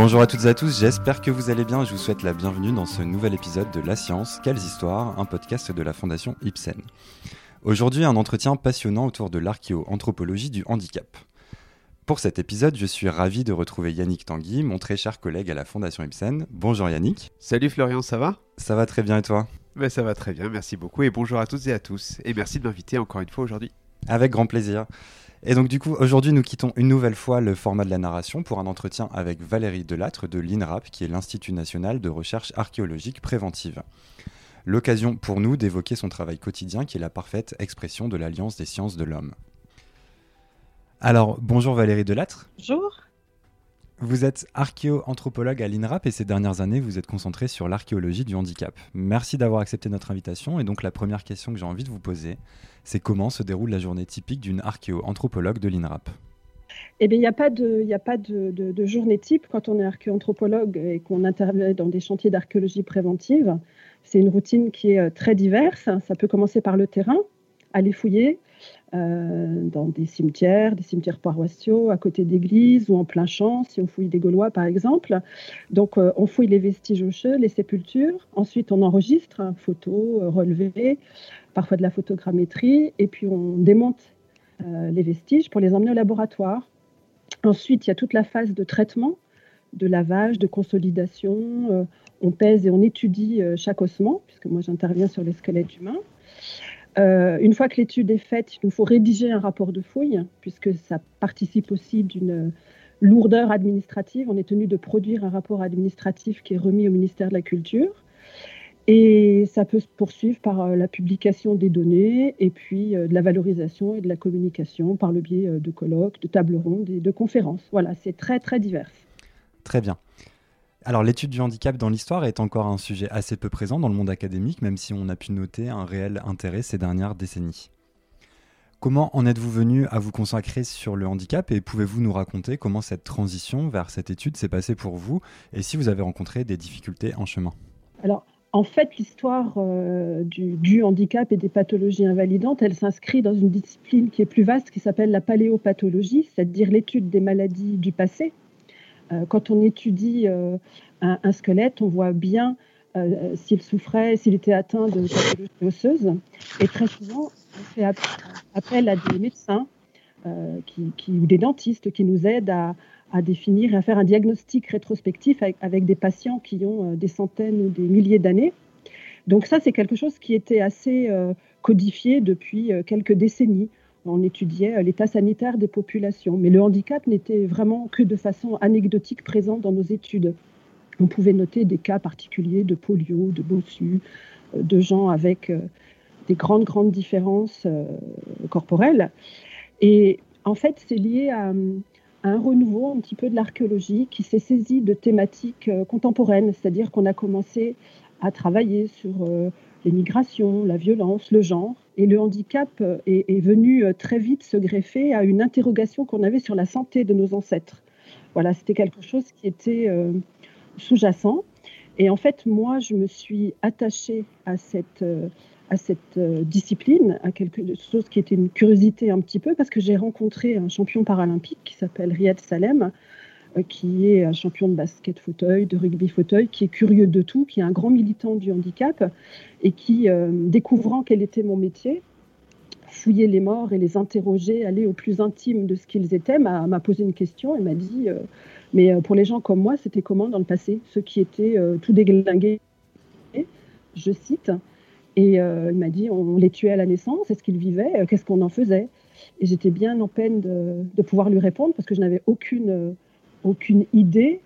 Bonjour à toutes et à tous, j'espère que vous allez bien. Je vous souhaite la bienvenue dans ce nouvel épisode de La Science, Quelles Histoires, un podcast de la Fondation Ibsen. Aujourd'hui, un entretien passionnant autour de l'archéo-anthropologie du handicap. Pour cet épisode, je suis ravi de retrouver Yannick Tanguy, mon très cher collègue à la Fondation Ibsen. Bonjour Yannick. Salut Florian, ça va? Ça va très bien et toi? Ben, Ça va très bien, merci beaucoup et bonjour à toutes et à tous. Et merci de m'inviter encore une fois aujourd'hui. Avec grand plaisir. Et donc du coup, aujourd'hui, nous quittons une nouvelle fois le format de la narration pour un entretien avec Valérie Delattre de l'INRAP, qui est l'Institut national de recherche archéologique préventive. L'occasion pour nous d'évoquer son travail quotidien qui est la parfaite expression de l'Alliance des sciences de l'homme. Alors, bonjour Valérie Delattre. Bonjour. Vous êtes archéo-anthropologue à l'INRAP et ces dernières années, vous êtes concentré sur l'archéologie du handicap. Merci d'avoir accepté notre invitation. Et donc, la première question que j'ai envie de vous poser, c'est comment se déroule la journée typique d'une archéo-anthropologue de l'INRAP eh bien, il n'y a pas, de, journée type quand on est archéo-anthropologue et qu'on intervient dans des chantiers d'archéologie préventive. C'est une routine qui est euh, très diverse. Ça peut commencer par le terrain, aller fouiller, euh, dans des cimetières, des cimetières paroissiaux, à côté d'églises ou en plein champ, si on fouille des Gaulois par exemple. Donc euh, on fouille les vestiges osseux, les sépultures. Ensuite on enregistre, hein, photos, relevés, parfois de la photogrammétrie, et puis on démonte les vestiges pour les emmener au laboratoire. Ensuite il y a toute la phase de traitement, de lavage, de consolidation. on pèse et on étudie chaque ossement, puisque moi j'interviens sur les squelettes humains. Euh, une fois que l'étude est faite, il nous faut rédiger un rapport de fouille, puisque ça participe aussi d'une lourdeur administrative. On est tenu de produire un rapport administratif qui est remis au ministère de la Culture. Et ça peut se poursuivre par euh, la publication des données et puis euh, de la valorisation et de la communication par le biais de colloques, de tables rondes et de conférences. Voilà, c'est très très divers. Très bien. Alors l'étude du handicap dans l'histoire est encore un sujet assez peu présent dans le monde académique, même si on a pu noter un réel intérêt ces dernières décennies. Comment en êtes-vous venu à vous consacrer sur le handicap et pouvez-vous nous raconter comment cette transition vers cette étude s'est passée pour vous et si vous avez rencontré des difficultés en chemin? Alors, en fait, l'histoire euh, du, handicap et des pathologies invalidantes, elle s'inscrit dans une discipline qui est plus vaste, qui s'appelle la paléopathologie, c'est-à-dire l'étude des maladies du passé, euh, quand on étudie euh, un, squelette, on voit bien s'il souffrait, s'il était atteint de pathologie osseuse. Et très souvent, on fait appel à des médecins ou des dentistes qui nous aident à, définir et à faire un diagnostic rétrospectif avec, des patients qui ont des centaines ou des milliers d'années. Donc ça, c'est quelque chose qui était assez codifié depuis quelques décennies on étudiait euh, l'état sanitaire des populations. Mais le handicap n'était vraiment que de façon anecdotique présent dans nos études. On pouvait noter des cas particuliers de polio, de bossu, euh, de gens avec euh, des grandes, grandes différences corporelles. Et en fait, c'est lié à, un renouveau un petit peu de l'archéologie qui s'est saisi de thématiques contemporaines, c'est-à-dire qu'on a commencé à travailler sur les migrations, la violence, le genre. Et le handicap euh, est, venu euh, très vite se greffer à une interrogation qu'on avait sur la santé de nos ancêtres. Voilà, c'était quelque chose qui était euh, sous-jacent. Et en fait, moi, je me suis attachée à cette, à cette discipline, à quelque chose qui était une curiosité un petit peu, parce que j'ai rencontré un champion paralympique qui s'appelle Riyad Salem, euh, qui est un champion de basket fauteuil, de rugby fauteuil, qui est curieux de tout, qui est un grand militant du handicap et qui, euh, découvrant quel était mon métier, fouillait les morts et les interroger, aller au plus intime de ce qu'ils étaient, m'a posé une question et m'a dit euh, Mais pour les gens comme moi, c'était comment dans le passé? Ceux qui étaient tout déglingués, je cite, et il m'a dit On les tuait à la naissance, est-ce qu'ils vivaient Qu'est-ce qu'on en faisait? Et j'étais bien en peine de, pouvoir lui répondre parce que je n'avais aucune aucune idée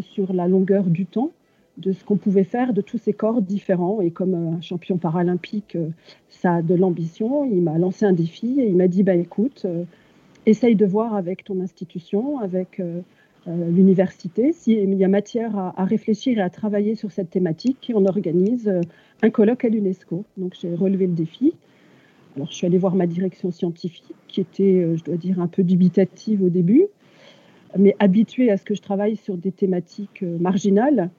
sur la longueur du temps de ce qu'on pouvait faire de tous ces corps différents. Et comme un champion paralympique, euh, ça a de l'ambition, il m'a lancé un défi et il m'a dit, bah, écoute, euh, essaye de voir avec ton institution, avec euh, l'université, s'il y a matière à, réfléchir et à travailler sur cette thématique. On organise un colloque à l'UNESCO. Donc j'ai relevé le défi. Alors je suis allée voir ma direction scientifique, qui était, je dois dire, un peu dubitative au début mais habituée à ce que je travaille sur des thématiques euh, marginales,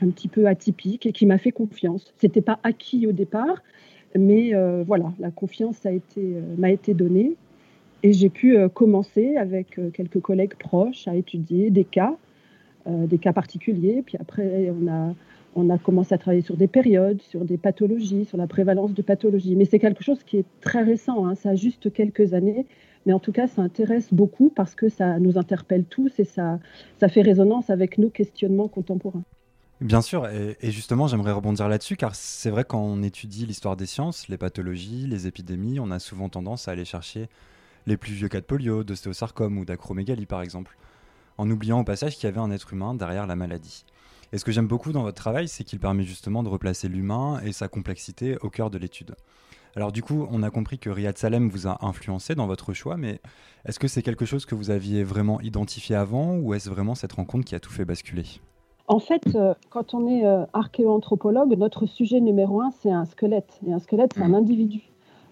un petit peu atypiques, et qui m'a fait confiance. Ce n'était pas acquis au départ, mais euh, voilà, la confiance euh, m'a été donnée. Et j'ai pu commencer avec quelques collègues proches à étudier des cas des cas particuliers. Puis après, on a, on a commencé à travailler sur des périodes, sur des pathologies, sur la prévalence de pathologies. Mais c'est quelque chose qui est très récent, hein. ça a juste quelques années. Mais en tout cas, ça intéresse beaucoup parce que ça nous interpelle tous et ça, ça fait résonance avec nos questionnements contemporains. Bien sûr, et, justement, j'aimerais rebondir là-dessus, car c'est vrai quand on étudie l'histoire des sciences, les pathologies, les épidémies, on a souvent tendance à aller chercher les plus vieux cas de polio, d'ostéosarcome ou d'acromégalie par exemple, en oubliant au passage qu'il y avait un être humain derrière la maladie. Et ce que j'aime beaucoup dans votre travail, c'est qu'il permet justement de replacer l'humain et sa complexité au cœur de l'étude. Alors du coup, on a compris que Riyad Salem vous a influencé dans votre choix, mais est-ce que c'est quelque chose que vous aviez vraiment identifié avant ou est-ce vraiment cette rencontre qui a tout fait basculer? En fait, euh, quand on est euh, archéoanthropologue, notre sujet numéro un, c'est un squelette. Et un squelette, c'est un mmh. individu.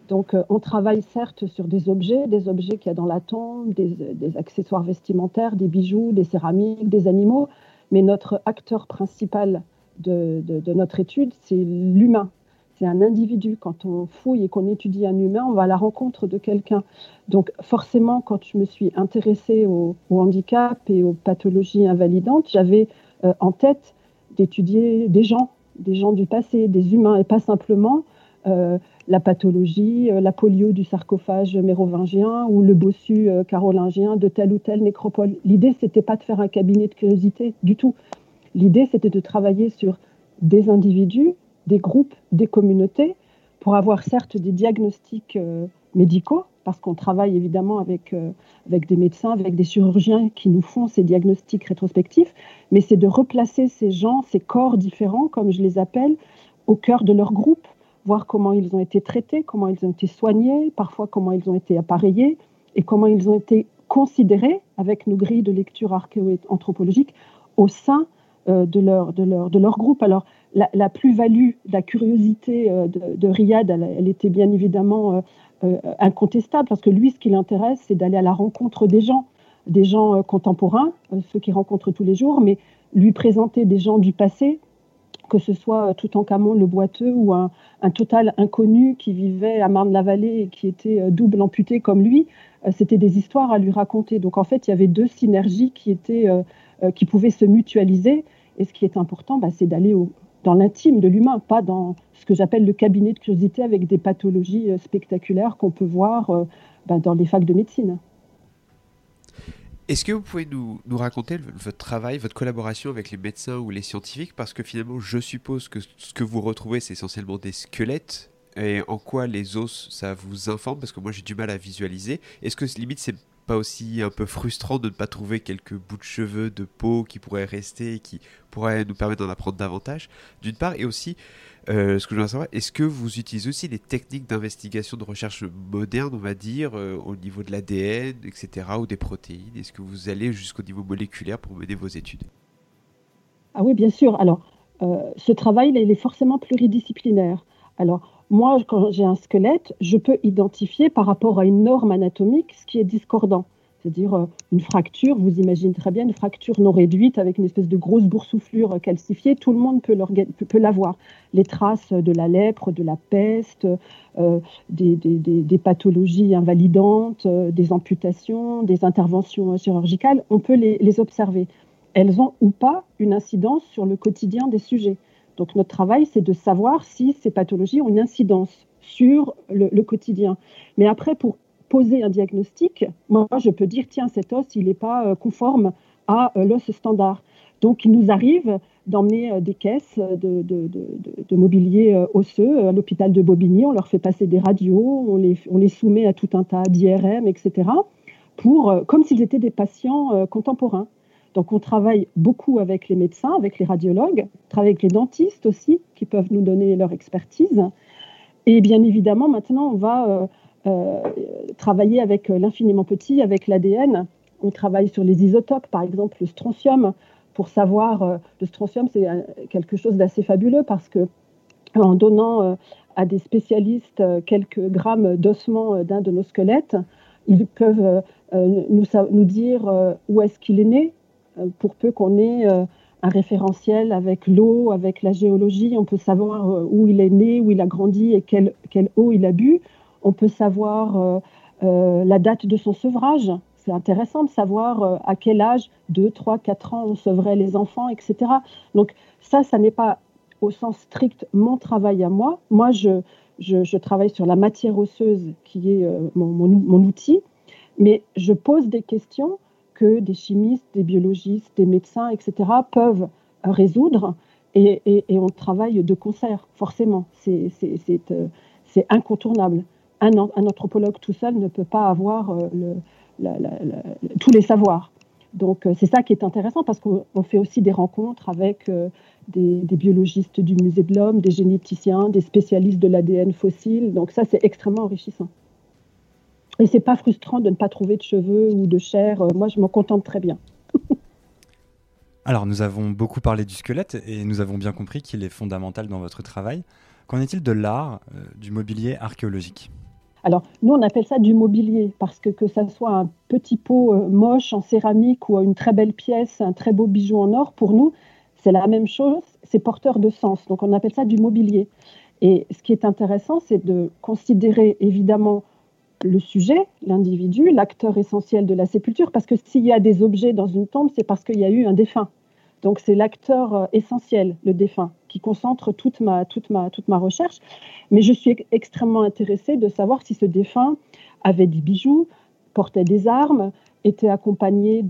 Donc, euh, on travaille certes sur des objets, des objets qu'il y a dans la tombe, des, accessoires vestimentaires, des bijoux, des céramiques, des animaux, mais notre acteur principal de, notre étude, c'est l'humain. C'est un individu. Quand on fouille et qu'on étudie un humain, on va à la rencontre de quelqu'un. Donc, forcément, quand je me suis intéressée au, handicap et aux pathologies invalidantes, j'avais euh, en tête d'étudier des gens, des gens du passé, des humains, et pas simplement euh, la pathologie, euh, la polio du sarcophage mérovingien ou le bossu carolingien de telle ou telle nécropole. L'idée, c'était pas de faire un cabinet de curiosité du tout. L'idée, c'était de travailler sur des individus, des groupes, des communautés, pour avoir certes des diagnostics médicaux, parce qu'on travaille évidemment avec, euh, avec des médecins, avec des chirurgiens qui nous font ces diagnostics rétrospectifs, mais c'est de replacer ces gens, ces corps différents, comme je les appelle, au cœur de leur groupe, voir comment ils ont été traités, comment ils ont été soignés, parfois comment ils ont été appareillés, et comment ils ont été considérés avec nos grilles de lecture archéo-anthropologique au sein euh, de, leur, groupe. Alors, la, plus-value, la curiosité euh, de, Riyad, elle, était bien évidemment euh, incontestable, parce que lui, ce qui l'intéresse, c'est d'aller à la rencontre des gens, des gens contemporains, ceux qu'il rencontre tous les jours, mais lui présenter des gens du passé, que ce soit tout en Camon le boiteux ou un, total inconnu qui vivait à Marne-la-Vallée et qui était double amputé comme lui, c'était des histoires à lui raconter. Donc en fait, il y avait deux synergies qui, qui pouvaient se mutualiser. Et ce qui est important, bah, c'est d'aller dans l'intime de l'humain, pas dans ce que j'appelle le cabinet de curiosité avec des pathologies euh, spectaculaires qu'on peut voir euh, ben, dans les facs de médecine. Est-ce que vous pouvez nous, raconter votre travail, votre collaboration avec les médecins ou les scientifiques? Parce que finalement, je suppose que ce que vous retrouvez, c'est essentiellement des squelettes. Et en quoi les os, ça vous informe? Parce que moi, j'ai du mal à visualiser. Est-ce que limite, c'est pas aussi un peu frustrant de ne pas trouver quelques bouts de cheveux, de peau qui pourraient rester et qui pourraient nous permettre d'en apprendre davantage, d'une part, et aussi, euh, ce que je veux savoir, est-ce que vous utilisez aussi des techniques d'investigation de recherche modernes, on va dire, euh, au niveau de l'ADN, etc., ou des protéines? Est-ce que vous allez jusqu'au niveau moléculaire pour mener vos études? Ah oui, bien sûr. Alors, euh, ce travail, il est forcément pluridisciplinaire. Alors, moi, quand j'ai un squelette, je peux identifier par rapport à une norme anatomique ce qui est discordant. C'est-à-dire euh, une fracture, vous imaginez très bien une fracture non réduite avec une espèce de grosse boursouflure calcifiée, tout le monde peut, l'avoir. Les traces de la lèpre, de la peste, euh, des, pathologies invalidantes, euh, des amputations, des interventions chirurgicales, on peut les observer. Elles ont ou pas une incidence sur le quotidien des sujets. Donc notre travail, c'est de savoir si ces pathologies ont une incidence sur le, quotidien. Mais après, pour poser un diagnostic, moi, je peux dire, tiens, cet os, il n'est pas euh, conforme à euh, l'os standard. Donc, il nous arrive d'emmener euh, des caisses de, mobilier osseux à l'hôpital de Bobigny. On leur fait passer des radios, on les, soumet à tout un tas d'IRM, etc., comme s'ils étaient des patients contemporains. Donc on travaille beaucoup avec les médecins, avec les radiologues, on travaille avec les dentistes aussi, qui peuvent nous donner leur expertise. Et bien évidemment, maintenant, on va euh, euh, travailler avec l'infiniment petit, avec l'ADN. On travaille sur les isotopes, par exemple le strontium, pour savoir, euh, le strontium, c'est quelque chose d'assez fabuleux parce que en donnant à des spécialistes quelques grammes d'ossements d'un de nos squelettes, ils peuvent nous, dire où est-ce qu'il est né, euh, pour peu qu'on ait euh, un référentiel avec l'eau, avec la géologie, on peut savoir euh, où il est né, où il a grandi et quelle, eau il a bu. On peut savoir la date de son sevrage. c'est intéressant de savoir à quel âge, 2, 3, 4 ans, on sevrait les enfants, etc. Donc ça, ça n'est pas au sens strict mon travail à moi. Moi, je, travaille sur la matière osseuse qui est mon, outil, mais je pose des questions que des chimistes, des biologistes, des médecins, etc., peuvent résoudre et, on travaille de concert, forcément. C'est incontournable. Un, anthropologue tout seul ne peut pas avoir tous les savoirs. Donc c'est ça qui est intéressant parce qu'on fait aussi des rencontres avec des, biologistes du musée de l'homme, des généticiens, des spécialistes de l'ADN fossile. Donc ça c'est extrêmement enrichissant. Et c'est pas frustrant de ne pas trouver de cheveux ou de chair. Moi je m'en contente très bien. Alors, nous avons beaucoup parlé du squelette et nous avons bien compris qu'il est fondamental dans votre travail. Qu'en est-il de l'art, euh, du mobilier archéologique? Alors, nous, on appelle ça du mobilier parce que que ça soit un petit pot euh, moche en céramique ou une très belle pièce, un très beau bijou en or, pour nous, c'est la même chose, c'est porteur de sens. Donc, on appelle ça du mobilier. Et ce qui est intéressant, c'est de considérer évidemment le sujet, l'individu, l'acteur essentiel de la sépulture, parce que s'il y a des objets dans une tombe, c'est parce qu'il y a eu un défunt. Donc c'est l'acteur euh, essentiel, le défunt, qui concentre toute ma, toute, ma, toute ma recherche. Mais je suis extrêmement intéressée de savoir si ce défunt avait des bijoux, portait des armes, était accompagné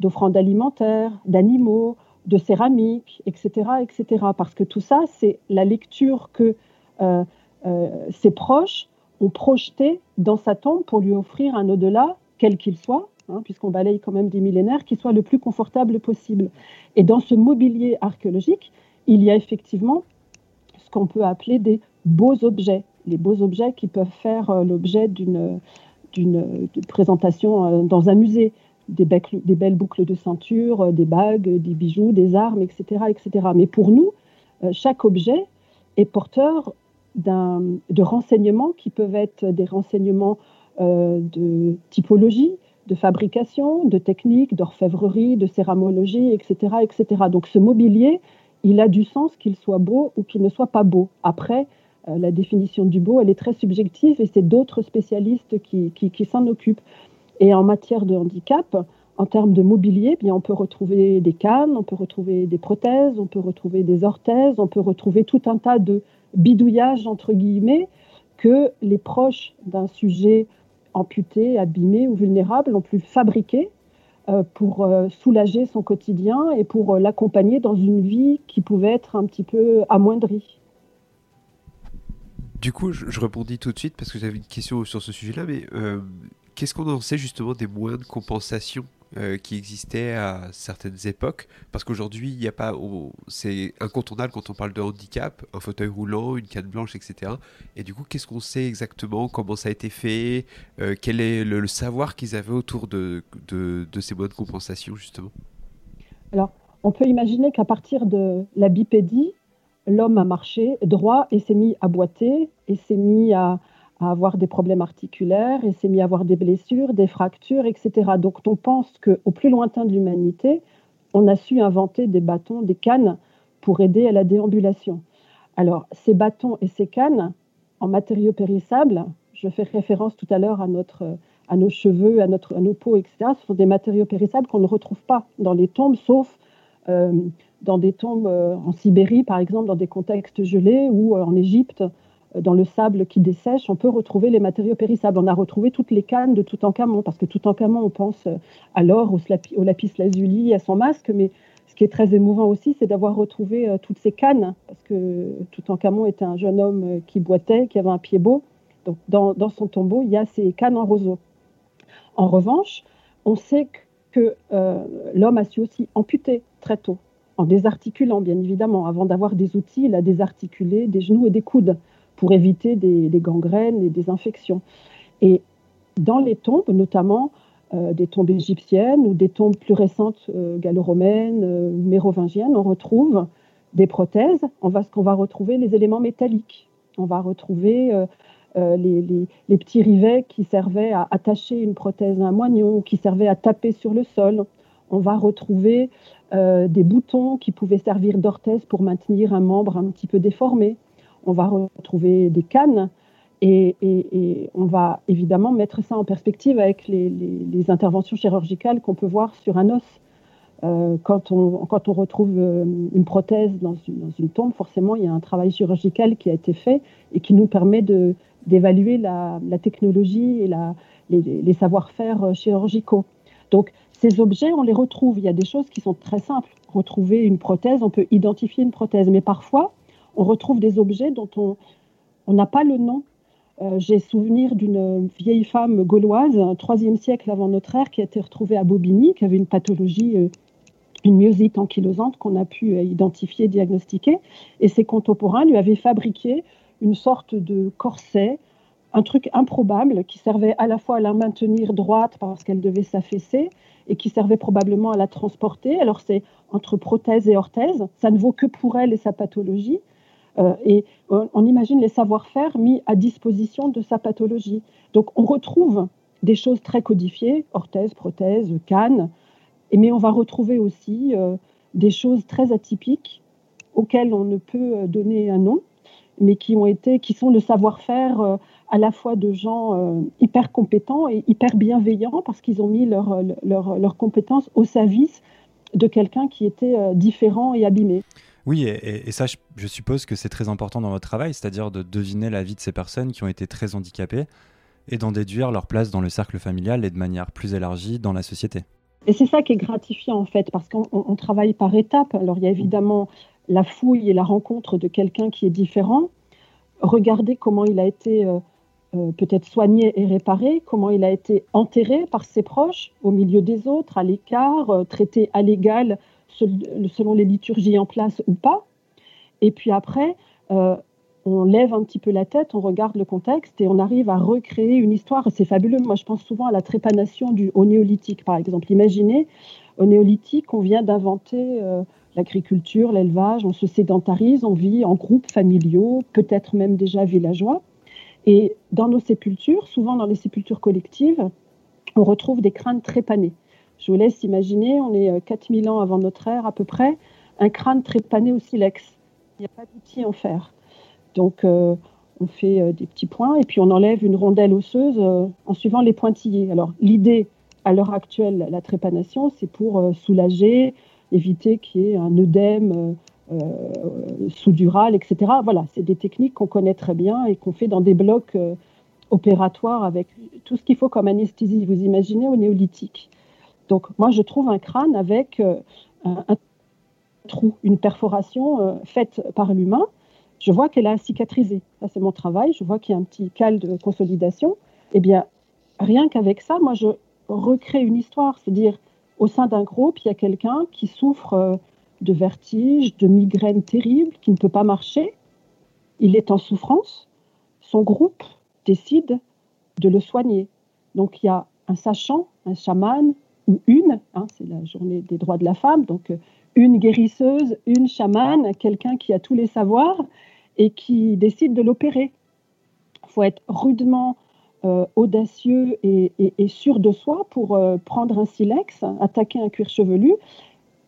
d'offrandes alimentaires, d'animaux, de céramique, etc., etc. Parce que tout ça, c'est la lecture que euh, euh, ses proches ont projeté dans sa tombe pour lui offrir un au-delà, quel qu'il soit, hein, puisqu'on balaye quand même des millénaires, qui soit le plus confortable possible. Et dans ce mobilier archéologique, il y a effectivement ce qu'on peut appeler des beaux objets, les beaux objets qui peuvent faire euh, l'objet d'une présentation euh, dans un musée, des, des, belles boucles de ceinture, euh, des bagues, des bijoux, des armes, etc., etc. Mais pour nous, chaque objet est porteur de renseignements qui peuvent être des renseignements euh, de typologie, de fabrication, de technique, d'orfèvrerie, de céramologie, etc., etc. Donc ce mobilier, il a du sens qu'il soit beau ou qu'il ne soit pas beau. Après, euh, la définition du beau, elle est très subjective et c'est d'autres spécialistes qui, s'en occupent. Et en matière de handicap, en termes de mobilier, bien, on peut retrouver des cannes, on peut retrouver des prothèses, on peut retrouver des orthèses, on peut retrouver tout un tas de bidouillage, entre guillemets, que les proches d'un sujet amputé, abîmé ou vulnérable ont pu fabriquer euh, pour euh, soulager son quotidien et pour euh, l'accompagner dans une vie qui pouvait être un petit peu amoindrie. Du coup, je, je rebondis tout de suite parce que j'avais une question sur ce sujet-là, mais qu'est-ce qu'on en sait justement des moyens de compensation? Euh, qui existait à certaines époques, parce qu'aujourd'hui, il n'y a pas, c'est incontournable quand on parle de handicap, un fauteuil roulant, une canne blanche, etc. Et du coup, qu'est-ce qu'on sait exactement, comment ça a été fait, euh, quel est le, savoir qu'ils avaient autour de, de, ces modes de compensation, justement? Alors, on peut imaginer qu'à partir de la bipédie, l'homme a marché droit et s'est mis à boiter et s'est mis à, à avoir des problèmes articulaires et s'est mis à avoir des blessures, des fractures, etc. Donc on pense qu'au plus lointain de l'humanité, on a su inventer des bâtons, des cannes pour aider à la déambulation. Alors ces bâtons et ces cannes, en matériaux périssables, je fais référence tout à l'heure à, nos cheveux, à, notre, nos peaux, etc. Ce sont des matériaux périssables qu'on ne retrouve pas dans les tombes, sauf euh, dans des tombes euh, en Sibérie, par exemple, dans des contextes gelés, ou euh, en Égypte, dans le sable qui dessèche, on peut retrouver les matériaux périssables. On a retrouvé toutes les cannes de Toutankhamon, parce que Toutankhamon, on pense à l'or, au, lapis lazuli, à son masque, mais ce qui est très émouvant aussi, c'est d'avoir retrouvé euh, toutes ces cannes, parce que Toutankhamon était un jeune homme euh, qui boitait, qui avait un pied beau. Donc dans, son tombeau, il y a ces cannes en roseau. En revanche, on sait que euh, l'homme a su aussi amputer très tôt, en désarticulant bien évidemment. Avant d'avoir des outils, il a désarticulé des genoux et des coudes pour éviter des, gangrènes et des infections. Et dans les tombes, notamment euh, des tombes égyptiennes ou des tombes plus récentes euh, gallo-romaines euh, ou mérovingiennes, on retrouve des prothèses. On va, va retrouver les éléments métalliques. On va retrouver les, les, petits rivets qui servaient à attacher une prothèse à un moignon, qui servaient à taper sur le sol. On va retrouver des boutons qui pouvaient servir d'orthèse pour maintenir un membre un petit peu déformé on va retrouver des cannes Et, on va évidemment mettre ça en perspective avec les, interventions chirurgicales qu'on peut voir sur un os. Euh, quand, on, retrouve euh, une prothèse dans une, tombe, forcément, il y a un travail chirurgical qui a été fait et qui nous permet d'évaluer la, technologie et les, savoir-faire euh, chirurgicaux. Donc, ces objets, on les retrouve. Il y a des choses qui sont très simples. Retrouver une prothèse, on peut identifier une prothèse, mais parfois, on retrouve des objets dont on n'a pas le nom euh, j'ai souvenir d'une vieille femme gauloise, 3e siècle avant notre ère, qui a été retrouvée à Bobigny, qui avait une pathologie, euh, une myosite ankylosante qu'on a pu euh, identifier, diagnostiquer. Et ses contemporains lui avaient fabriqué une sorte de corset, un truc improbable qui servait à la fois à la maintenir droite parce qu'elle devait s'affaisser et qui servait probablement à la transporter. Alors c'est entre prothèse et orthèse, ça ne vaut que pour elle et sa pathologie. Euh, et on, imagine les savoir-faire mis à disposition de sa pathologie. Donc on retrouve des choses très codifiées, orthèse, prothèse, canne, mais on va retrouver aussi euh, des choses très atypiques auxquelles on ne peut euh, donner un nom, mais qui ont été, qui sont le savoir-faire à la fois de gens hyper compétents et hyper bienveillants parce qu'ils ont mis leurs leur, leur compétences au service de quelqu'un qui était différent et abîmé. Oui, et, ça, je, suppose que c'est très important dans votre travail, c'est-à-dire de deviner la vie de ces personnes qui ont été très handicapées et d'en déduire leur place dans le cercle familial et de manière plus élargie dans la société. Et c'est ça qui est gratifiant en fait, parce qu'on travaille par étapes. Alors il y a évidemment la fouille et la rencontre de quelqu'un qui est différent. Regardez comment il a été euh, euh, peut-être soigné et réparé, comment il a été enterré par ses proches, au milieu des autres, à l'écart, euh, traité à l'égal selon les liturgies en place ou pas. Et puis après, euh, on lève un petit peu la tête, on regarde le contexte et on arrive à recréer une histoire. C'est fabuleux. Moi, je pense souvent à la trépanation du, au néolithique, par exemple. Imaginez, au néolithique, on vient d'inventer euh, l'agriculture, l'élevage, on se sédentarise, on vit en groupes familiaux, peut-être même déjà villageois. Et dans nos sépultures, souvent dans les sépultures collectives, on retrouve des crânes trépanés. Je vous laisse imaginer, on est 4000 euh, ans avant notre ère à peu près, un crâne trépané au silex. Il n'y a pas d'outil en fer. Donc, euh, on fait euh, des petits points et puis on enlève une rondelle osseuse en suivant les pointillés. Alors, l'idée à l'heure actuelle, la trépanation, c'est pour soulager, éviter qu'il y ait un œdème sous-dural, etc. Voilà, c'est des techniques qu'on connaît très bien et qu'on fait dans des blocs opératoires avec tout ce qu'il faut comme anesthésie. Vous imaginez au néolithique. Donc moi, je trouve un crâne avec euh, un, trou, une perforation euh, faite par l'humain. Je vois qu'elle a cicatrisé. Ça, c'est mon travail. Je vois qu'il y a un petit cal de consolidation. Eh bien, rien qu'avec ça, moi, je recrée une histoire. C'est-à-dire, au sein d'un groupe, il y a quelqu'un qui souffre euh, de vertige, de migraine terrible, qui ne peut pas marcher. Il est en souffrance. Son groupe décide de le soigner. Donc, il y a un sachant, un chaman, une, hein, c'est la journée des droits de la femme, donc euh, une guérisseuse, une chamane, quelqu'un qui a tous les savoirs et qui décide de l'opérer. Il faut être rudement euh, audacieux et, sûr de soi pour euh, prendre un silex, attaquer un cuir chevelu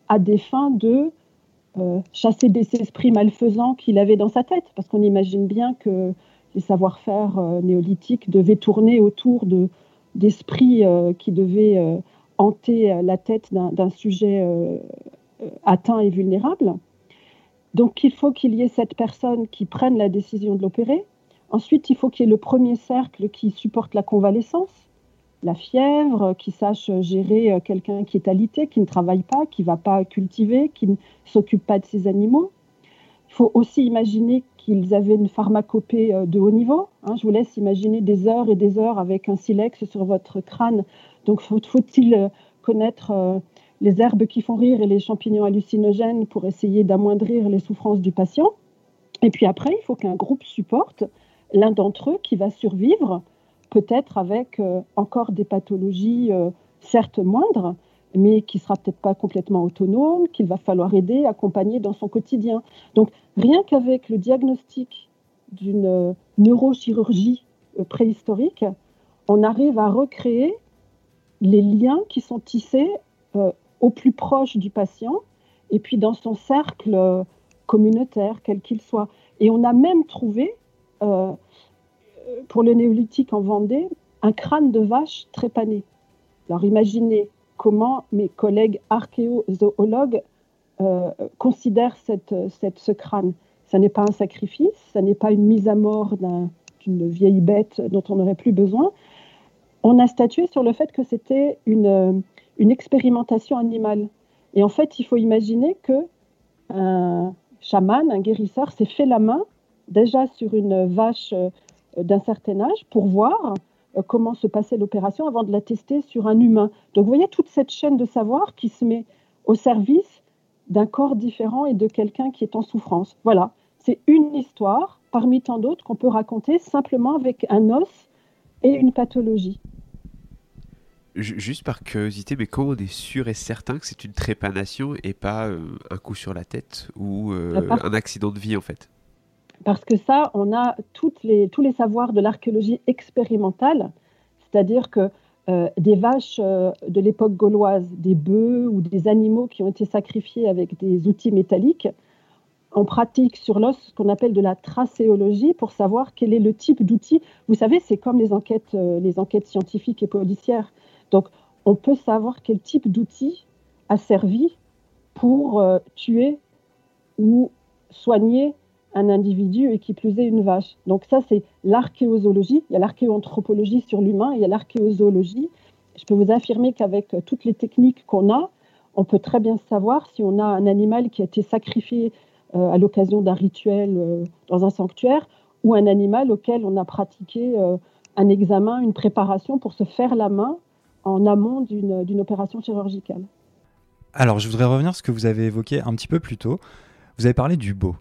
à des fins de chasser des esprits malfaisants qu'il avait dans sa tête, parce qu'on imagine bien que les savoir-faire néolithiques devaient tourner autour de d'esprits qui devaient hanter euh, la tête d'un sujet euh, euh, atteint et vulnérable. Donc il faut qu'il y ait cette personne qui prenne la décision de l'opérer. Ensuite, il faut qu'il y ait le premier cercle qui supporte la convalescence, la fièvre, qui sache gérer quelqu'un qui est alité, qui ne travaille pas, qui ne va pas cultiver, qui ne s'occupe pas de ses animaux. Il faut aussi imaginer qu'ils avaient une pharmacopée de haut niveau. Hein. je vous laisse imaginer des heures et des heures avec un silex sur votre crâne donc faut-il euh, connaître euh, les herbes qui font rire et les champignons hallucinogènes pour essayer d'amoindrir les souffrances du patient? Et puis après, il faut qu'un groupe supporte l'un d'entre eux qui va survivre, peut-être avec euh, encore des pathologies certes moindres, mais qui sera peut-être pas complètement autonome, qu'il va falloir aider, accompagner dans son quotidien. Donc rien qu'avec le diagnostic d'une neurochirurgie préhistorique, on arrive à recréer les liens qui sont tissés euh, au plus proche du patient et puis dans son cercle euh, communautaire, quel qu'il soit. Et on a même trouvé euh, pour le néolithique en Vendée, un crâne de vache trépané. Alors imaginez comment mes collègues archéozoologues considèrent cette, ce crâne. Ce n'est pas un sacrifice, ce n'est pas une mise à mort d'une vieille bête dont on n'aurait plus besoin. On a statué sur le fait que c'était une, une expérimentation animale. Et en fait, il faut imaginer que un chaman, un guérisseur, s'est fait la main déjà sur une vache euh, d'un certain âge pour voir euh, comment se passait l'opération avant de la tester sur un humain. Donc vous voyez toute cette chaîne de savoir qui se met au service d'un corps différent et de quelqu'un qui est en souffrance. Voilà, c'est une histoire parmi tant d'autres qu'on peut raconter simplement avec un os et une pathologie. Juste par curiosité, mais comment on est sûr et certain que c'est une trépanation et pas euh, un coup sur la tête ou euh, un accident de vie en fait? Parce que ça, on a toutes les, tous les savoirs de l'archéologie expérimentale, c'est-à-dire que euh, des vaches de l'époque gauloise, des bœufs ou des animaux qui ont été sacrifiés avec des outils métalliques, on pratique sur l'os ce qu'on appelle de la tracéologie pour savoir quel est le type d'outil. Vous savez, c'est comme les enquêtes, les enquêtes scientifiques et policières donc, on peut savoir quel type d'outil a servi pour euh, tuer ou soigner un individu et qui plus est une vache. Donc ça, c'est l'archéozoologie. Il y a l'archéoanthropologie sur l'humain, il y a l'archéozoologie. Je peux vous affirmer qu'avec euh, toutes les techniques qu'on a, on peut très bien savoir si on a un animal qui a été sacrifié euh, à l'occasion d'un rituel dans un sanctuaire ou un animal auquel on a pratiqué un examen, une préparation pour se faire la main en amont d'une opération chirurgicale. Alors, je voudrais revenir sur ce que vous avez évoqué un petit peu plus tôt. Vous avez parlé du beau.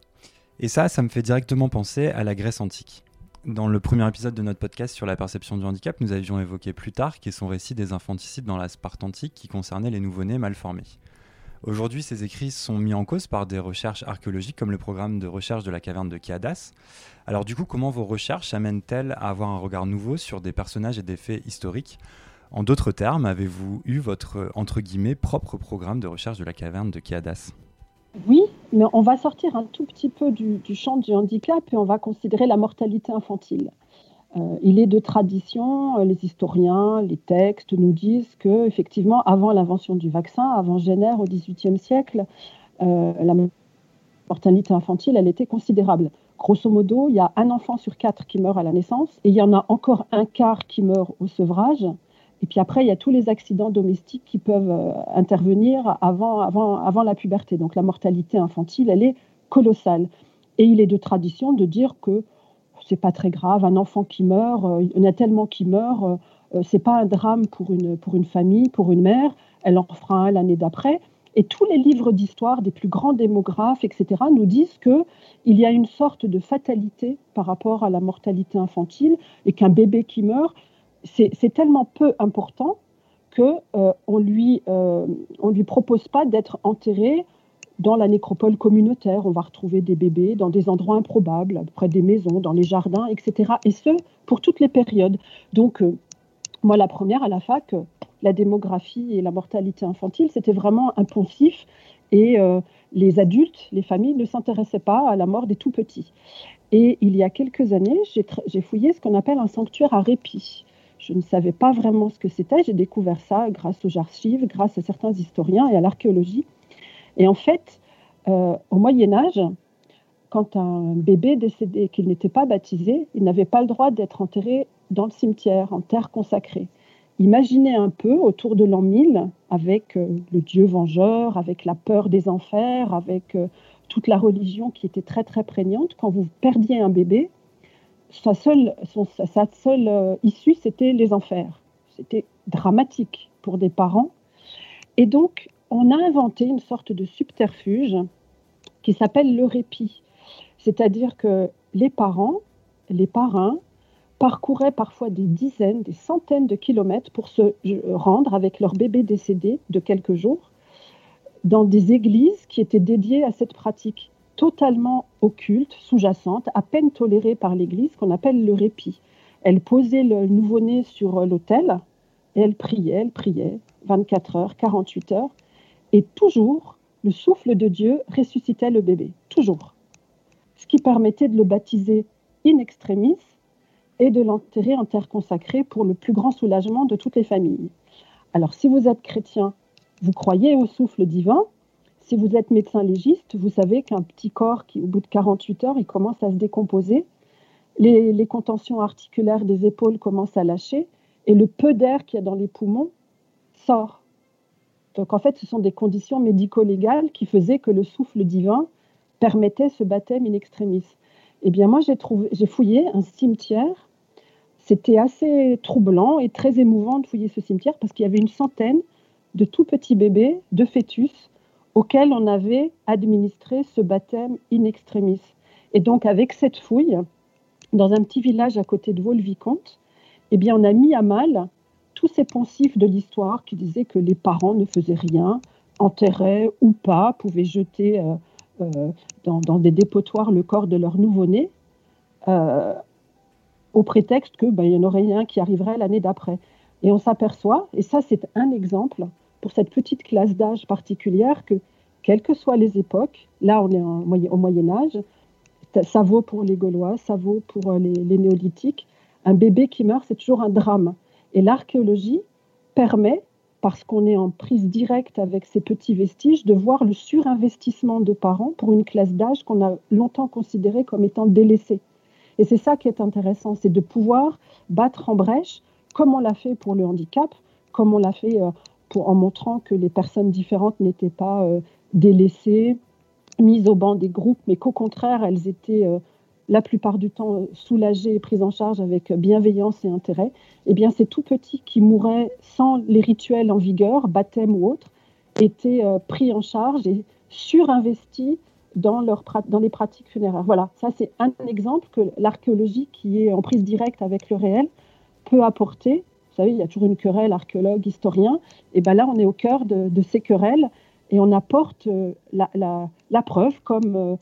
Et ça, ça me fait directement penser à la Grèce antique. Dans le premier épisode de notre podcast sur la perception du handicap, nous avions évoqué Plutarque et son récit des infanticides dans la Sparte antique qui concernait les nouveau-nés mal formés. Aujourd'hui, ces écrits sont mis en cause par des recherches archéologiques comme le programme de recherche de la caverne de Kiadas. Alors du coup, comment vos recherches amènent-elles à avoir un regard nouveau sur des personnages et des faits historiques? En d'autres termes, avez-vous eu votre, entre guillemets, propre programme de recherche de la caverne de Kiadas Oui, mais on va sortir un tout petit peu du, champ du handicap et on va considérer la mortalité infantile. Euh, il est de tradition, euh, les historiens, les textes nous disent que, effectivement, avant l'invention du vaccin, avant Jenner au XVIIIe siècle, euh, la mortalité infantile, elle était considérable. Grosso modo, il y a un enfant sur quatre qui meurt à la naissance et il y en a encore un quart qui meurt au sevrage. Et puis après, il y a tous les accidents domestiques qui peuvent intervenir avant, avant la puberté. Donc la mortalité infantile, elle est colossale. Et il est de tradition de dire que c'est pas très grave, un enfant qui meurt, euh, il y en a tellement qui meurent, euh, c'est pas un drame pour une, pour une famille, pour une mère, elle en fera un l'année d'après. Et tous les livres d'histoire des plus grands démographes, etc., nous disent que il y a une sorte de fatalité par rapport à la mortalité infantile et qu'un bébé qui meurt, c'est tellement peu important qu'on euh, ne lui, euh, on lui propose pas d'être enterré dans la nécropole communautaire. On va retrouver des bébés dans des endroits improbables, près des maisons, dans les jardins, etc. Et ce, pour toutes les périodes. Donc, euh, moi, la première à la fac, la démographie et la mortalité infantile, c'était vraiment impensif. Et les adultes, les familles ne s'intéressaient pas à la mort des tout petits. Et il y a quelques années, j'ai fouillé ce qu'on appelle un sanctuaire à répit. Je ne savais pas vraiment ce que c'était. J'ai découvert ça grâce aux archives, grâce à certains historiens et à l'archéologie. Et en fait, euh, au Moyen Âge, quand un bébé décédait qu'il n'était pas baptisé, il n'avait pas le droit d'être enterré dans le cimetière, en terre consacrée. Imaginez un peu autour de l'an 1000, avec euh, le Dieu vengeur, avec la peur des enfers, avec euh, toute la religion qui était très très prégnante, quand vous perdiez un bébé, sa seule, issue, c'était les enfers. C'était dramatique pour des parents. Et donc, on a inventé une sorte de subterfuge qui s'appelle le répit. C'est-à-dire que les parents, les parrains, parcouraient parfois des dizaines, des centaines de kilomètres pour se rendre avec leur bébé décédé de quelques jours dans des églises qui étaient dédiées à cette pratique totalement occulte, sous-jacente, à peine tolérée par l'Église, qu'on appelle le répit. Elle posait le nouveau-né sur l'autel et elle priait, elle priait, 24 heures, 48 heures, et toujours, le souffle de Dieu ressuscitait le bébé, toujours. Ce qui permettait de le baptiser in extremis et de l'enterrer en terre consacrée pour le plus grand soulagement de toutes les familles. Alors, si vous êtes chrétien, vous croyez au souffle divin. Si vous êtes médecin légiste, vous savez qu'un petit corps qui, au bout de 48 heures, il commence à se décomposer. Les, les contentions articulaires des épaules commencent à lâcher et le peu d'air qu'il y a dans les poumons sort. Donc en fait, ce sont des conditions médico-légales qui faisaient que le souffle divin permettait ce baptême in extremis. Eh bien moi, j'ai, fouillé un cimetière. C'était assez troublant et très émouvant de fouiller ce cimetière parce qu'il y avait une centaine de tout petits bébés, de fœtus, auxquels on avait administré ce baptême in extremis. Et donc avec cette fouille, dans un petit village à côté de Vaux-le-Vicomte, eh bien on a mis à mal tous ces poncifs de l'histoire qui disaient que les parents ne faisaient rien, enterraient ou pas, pouvaient jeter euh, euh, dans, des dépotoirs le corps de leur nouveau-né, euh, au prétexte qu'il ben, y en aurait un qui arriverait l'année d'après. Et on s'aperçoit, et ça c'est un exemple pour cette petite classe d'âge particulière, que quelles que soient les époques, là on est au Moyen Âge, ça vaut pour les Gaulois, ça vaut pour les néolithiques, un bébé qui meurt, c'est toujours un drame. Et l'archéologie permet, parce qu'on est en prise directe avec ces petits vestiges, de voir le surinvestissement de parents pour une classe d'âge qu'on a longtemps considérée comme étant délaissée. Et c'est ça qui est intéressant, c'est de pouvoir battre en brèche, comme on l'a fait pour le handicap, comme on l'a fait euh, en montrant que les personnes différentes n'étaient pas euh, délaissées, mises au banc des groupes, mais qu'au contraire, elles étaient euh, la plupart du temps euh, soulagés et pris en charge avec bienveillance et intérêt, eh bien ces tout petits qui mouraient sans les rituels en vigueur, baptême ou autre, étaient euh, pris en charge et surinvestis dans, dans les pratiques funéraires. Voilà, ça c'est un exemple que l'archéologie qui est en prise directe avec le réel peut apporter. Vous savez, il y a toujours une querelle archéologue, historien. Et bien là, on est au cœur de, ces querelles et on apporte euh, la, preuve comme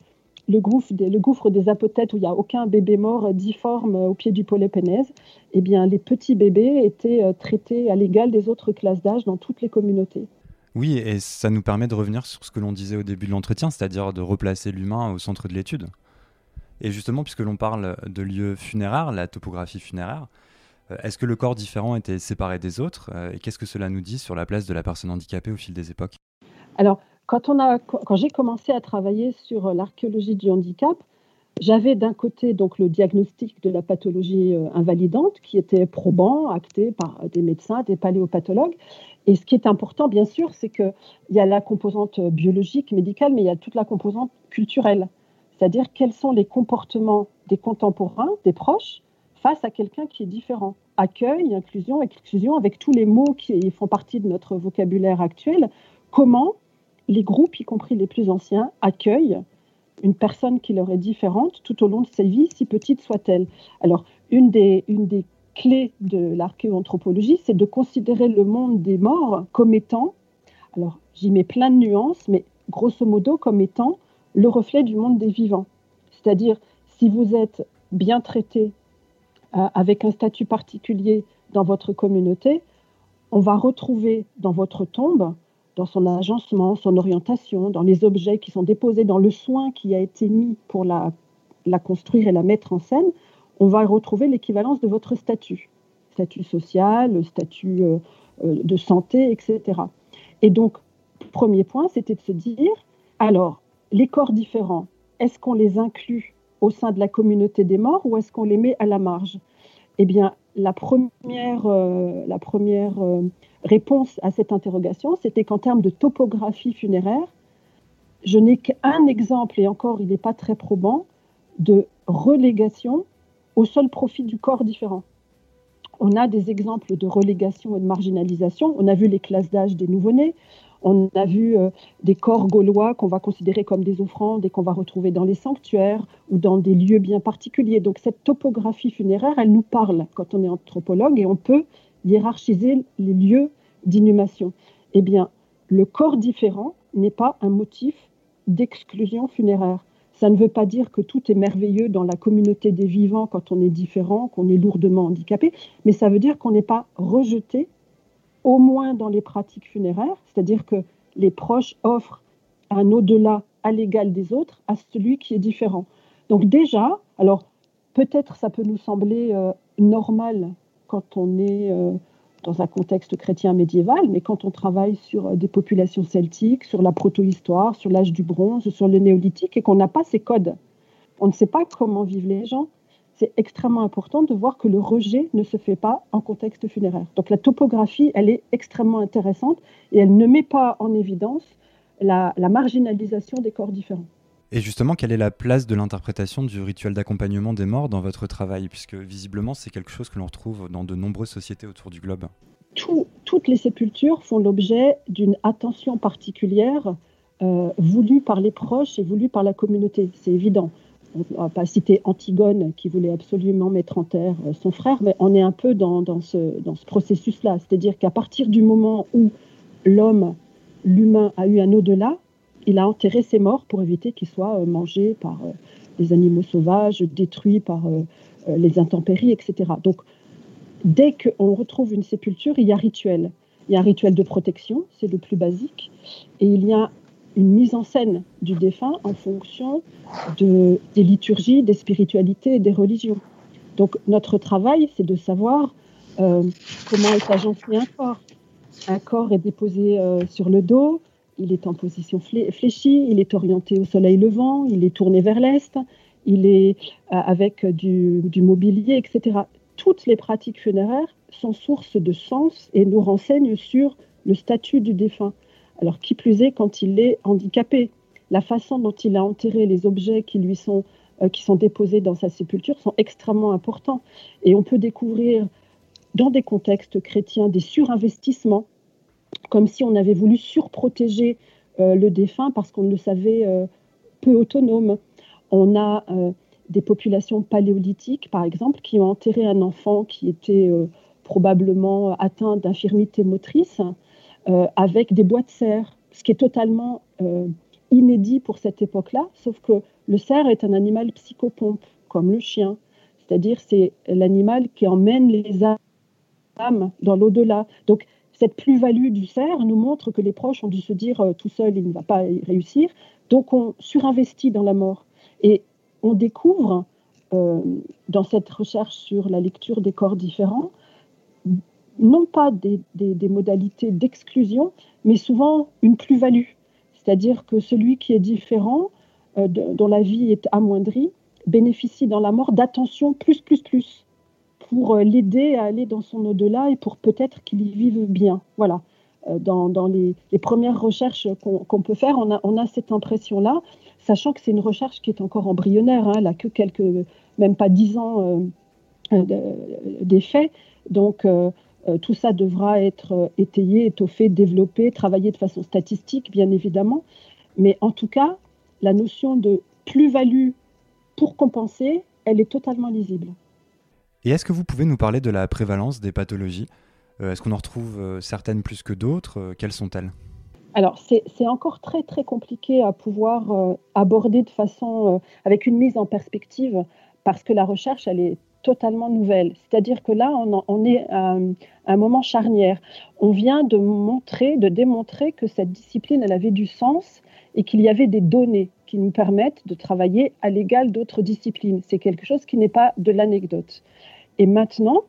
le gouffre, des, le gouffre des apothètes où il n'y a aucun bébé mort difforme au pied du polépénèse, eh bien, les petits bébés étaient euh, traités à l'égal des autres classes d'âge dans toutes les communautés. Oui, et ça nous permet de revenir sur ce que l'on disait au début de l'entretien, c'est-à-dire de replacer l'humain au centre de l'étude. Et justement, puisque l'on parle de lieux funéraires, la topographie funéraire, euh, est-ce que le corps différent était séparé des autres euh, Et qu'est-ce que cela nous dit sur la place de la personne handicapée au fil des époques? Alors, quand, j'ai commencé à travailler sur euh, l'archéologie du handicap, j'avais d'un côté donc le diagnostic de la pathologie euh, invalidante qui était probant, acté par des médecins, des paléopathologues. Et ce qui est important, bien sûr, c'est qu'il y a la composante biologique, médicale, mais il y a toute la composante culturelle. C'est-à-dire quels sont les comportements des contemporains, des proches, face à quelqu'un qui est différent? Accueil, inclusion, exclusion, avec tous les mots qui font partie de notre vocabulaire actuel. Comment les groupes, y compris les plus anciens, accueillent une personne qui leur est différente tout au long de sa vie, si petite soit-elle. Alors, une des, clés de l'archéoanthropologie, c'est de considérer le monde des morts comme étant, alors j'y mets plein de nuances, mais grosso modo comme étant le reflet du monde des vivants. C'est-à-dire, si vous êtes bien traité euh, avec un statut particulier dans votre communauté, on va retrouver dans votre tombe dans son agencement, son orientation, dans les objets qui sont déposés, dans le soin qui a été mis pour la, construire et la mettre en scène, on va retrouver l'équivalence de votre statut, statut social, statut euh, euh, de santé, etc. Et donc, premier point, c'était de se dire, alors, les corps différents, est-ce qu'on les inclut au sein de la communauté des morts ou est-ce qu'on les met à la marge? Eh bien, la première, euh, la première réponse à cette interrogation, c'était qu'en termes de topographie funéraire, je n'ai qu'un exemple, et encore il n'est pas très probant, de relégation au seul profit du corps différent. On a des exemples de relégation et de marginalisation. On a vu les classes d'âge des nouveau-nés. On a vu euh, des corps gaulois qu'on va considérer comme des offrandes et qu'on va retrouver dans les sanctuaires ou dans des lieux bien particuliers. Donc cette topographie funéraire, elle nous parle quand on est anthropologue et on peut hiérarchiser les lieux d'inhumation. Eh bien, le corps différent n'est pas un motif d'exclusion funéraire. Ça ne veut pas dire que tout est merveilleux dans la communauté des vivants quand on est différent, qu'on est lourdement handicapé, mais ça veut dire qu'on n'est pas rejeté, au moins dans les pratiques funéraires, c'est-à-dire que les proches offrent un au-delà à l'égal des autres à celui qui est différent. Donc déjà, alors peut-être ça peut nous sembler normal quand on est dans un contexte chrétien médiéval, mais quand on travaille sur des populations celtiques, sur la protohistoire, sur l'âge du bronze, sur le néolithique, et qu'on n'a pas ces codes, on ne sait pas comment vivent les gens, c'est extrêmement important de voir que le rejet ne se fait pas en contexte funéraire. Donc la topographie, elle est extrêmement intéressante et elle ne met pas en évidence la, marginalisation des corps différents. Et justement, quelle est la place de l'interprétation du rituel d'accompagnement des morts dans votre travail? Puisque visiblement, c'est quelque chose que l'on retrouve dans de nombreuses sociétés autour du globe. toutes les sépultures font l'objet d'une attention particulière euh, voulue par les proches et voulue par la communauté, c'est évident on va pas citer Antigone qui voulait absolument mettre en terre euh, son frère, mais on est un peu dans, ce, dans ce processus-là. C'est-à-dire qu'à partir du moment où l'homme, l'humain, a eu un au-delà, il a enterré ses morts pour éviter qu'ils soient euh, mangés par euh, les animaux sauvages, détruits par les intempéries, etc. Donc, dès qu'on retrouve une sépulture, il y a rituel. Il y a un rituel de protection, c'est le plus basique, et il y a une mise en scène du défunt en fonction de, des liturgies, des spiritualités et des religions. Donc notre travail, c'est de savoir euh, comment est agencé un corps. Un corps est déposé euh, sur le dos, il est en position fléchie, il est orienté au soleil levant, il est tourné vers l'est, il est euh, avec du, mobilier, etc. Toutes les pratiques funéraires sont source de sens et nous renseignent sur le statut du défunt. Alors qui plus est quand il est handicapé. La façon dont il a enterré les objets qui lui sont, euh, qui sont déposés dans sa sépulture sont extrêmement importants. Et on peut découvrir dans des contextes chrétiens des surinvestissements, comme si on avait voulu surprotéger euh, le défunt parce qu'on le savait euh, peu autonome. On a des populations paléolithiques, par exemple, qui ont enterré un enfant qui était probablement atteint d'infirmité motrice euh, avec des bois de cerf, ce qui est totalement euh, inédit pour cette époque-là, sauf que le cerf est un animal psychopompe, comme le chien. C'est-à-dire c'est l'animal qui emmène les âmes dans l'au-delà. Donc cette plus-value du cerf nous montre que les proches ont dû se dire euh, tout seul, il ne va pas y réussir. Donc on surinvestit dans la mort. Et on découvre dans cette recherche sur la lecture des corps différents non pas des, modalités d'exclusion, mais souvent une plus-value. C'est-à-dire que celui qui est différent, euh, dont la vie est amoindrie, bénéficie dans la mort d'attention plus, plus, plus, pour euh, l'aider à aller dans son au-delà et pour peut-être qu'il y vive bien. Voilà. Euh, dans, les, premières recherches qu'on peut faire, on a, cette impression-là, sachant que c'est une recherche qui est encore embryonnaire, hein, elle n'a que quelques, même pas dix ans d'effet. Donc, euh, tout ça devra être euh, étayé, étoffé, développé, travaillé de façon statistique, bien évidemment. Mais en tout cas, la notion de plus-value pour compenser, elle est totalement lisible. Et est-ce que vous pouvez nous parler de la prévalence des pathologies? Euh, Est-ce qu'on en retrouve certaines plus que d'autres? Quelles sont-elles? Alors, c'est encore très, très compliqué à pouvoir aborder de façon, avec une mise en perspective, parce que la recherche, elle est totalement nouvelle. C'est-à-dire que là, on, est à un moment charnière. On vient de montrer, de démontrer que cette discipline, elle avait du sens et qu'il y avait des données qui nous permettent de travailler à l'égal d'autres disciplines. C'est quelque chose qui n'est pas de l'anecdote. Et maintenant,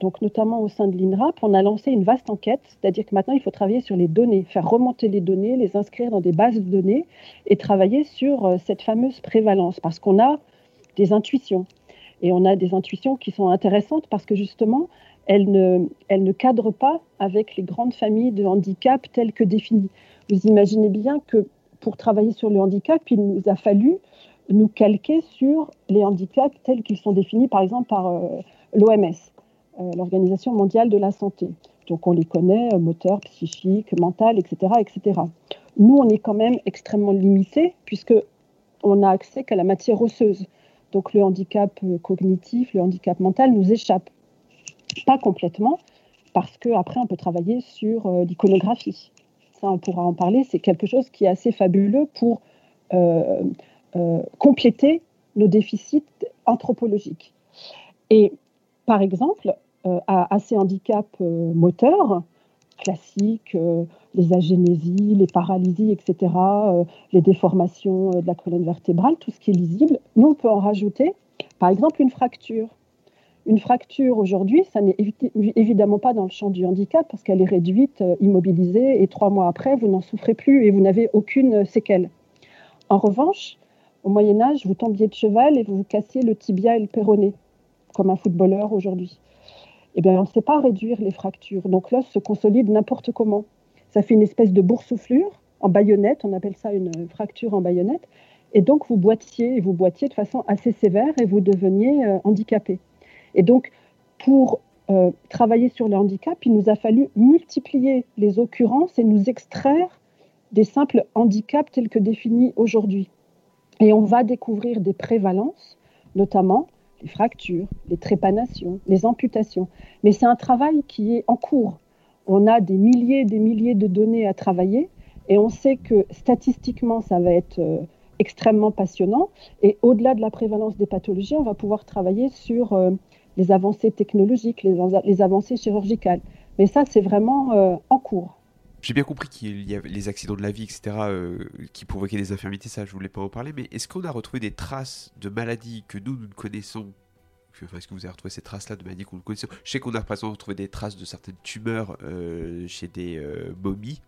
donc notamment au sein de l'INRAP, on a lancé une vaste enquête, c'est-à-dire que maintenant il faut travailler sur les données, faire remonter les données, les inscrire dans des bases de données et travailler sur euh, cette fameuse prévalence, parce qu'on a des intuitions. Et on a des intuitions qui sont intéressantes parce que justement, elles ne, elles ne cadrent pas avec les grandes familles de handicap telles que définies. Vous imaginez bien que pour travailler sur le handicap, il nous a fallu nous calquer sur les handicaps tels qu'ils sont définis par exemple par euh, l'OMS, euh, l'Organisation mondiale de la santé. Donc on les connaît, euh, moteur, psychique, mental, etc., etc. Nous, on est quand même extrêmement limité puisque on n'a accès qu'à la matière osseuse. Donc le handicap euh, cognitif, le handicap mental nous échappe. Pas complètement, parce qu'après, on peut travailler sur l'iconographie. Ça, on pourra en parler. C'est quelque chose qui est assez fabuleux pour compléter nos déficits anthropologiques. Et par exemple, à, ces handicaps moteurs, classiques, les agénésies, les paralysies, etc., euh, les déformations euh, de la colonne vertébrale, tout ce qui est lisible. Nous, on peut en rajouter Par exemple, une fracture. Une fracture aujourd'hui, ça n'est évidemment pas dans le champ du handicap parce qu'elle est réduite, euh, immobilisée, et trois mois après, vous n'en souffrez plus et vous n'avez aucune séquelle. En revanche, au Moyen Âge, vous tombiez de cheval et vous vous cassiez le tibia et le péroné, comme un footballeur aujourd'hui. Eh bien, on ne sait pas réduire les fractures. Donc l'os se consolide n'importe comment. Ça fait une espèce de boursouflure en baïonnette, on appelle ça une fracture en baïonnette. Et donc vous boitiez, vous boitiez de façon assez sévère et vous deveniez euh, handicapé. Et donc, pour euh, travailler sur le handicap, il nous a fallu multiplier les occurrences et nous extraire des simples handicaps tels que définis aujourd'hui. Et on va découvrir des prévalences, notamment les fractures, les trépanations, les amputations. Mais c'est un travail qui est en cours. On a des milliers et des milliers de données à travailler et on sait que statistiquement, ça va être euh, extrêmement passionnant. Et au-delà de la prévalence des pathologies, on va pouvoir travailler sur euh, les avancées technologiques, les, avancées chirurgicales. Mais ça, c'est vraiment euh, en cours. J'ai bien compris qu'il y avait les accidents de la vie, etc., euh, qui provoquaient des infirmités, ça je voulais pas en parler, mais est-ce qu'on a retrouvé des traces de maladies que nous, nous ne connaissons est-ce que vous avez retrouvé ces traces-là de maladies qu'on ne connaissait Je sais qu'on a par exemple retrouvé des traces de certaines tumeurs euh, chez des momies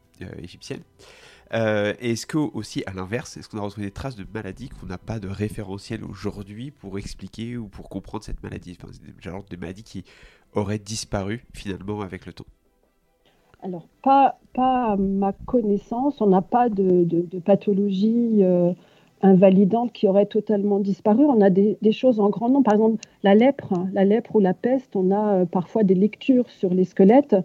égyptiennes. est-ce que aussi, à l'inverse, est-ce qu'on a retrouvé des traces de maladies qu'on n'a pas de référentiel aujourd'hui pour expliquer ou pour comprendre cette maladie? Enfin, Genre des maladies qui auraient disparu finalement avec le temps alors, pas, pas à ma connaissance, on n'a pas de, pathologie euh, invalidante qui aurait totalement disparu. On a des, choses en grand nombre. Par exemple, la lèpre, la lèpre ou la peste, on a euh, parfois des lectures sur les squelettes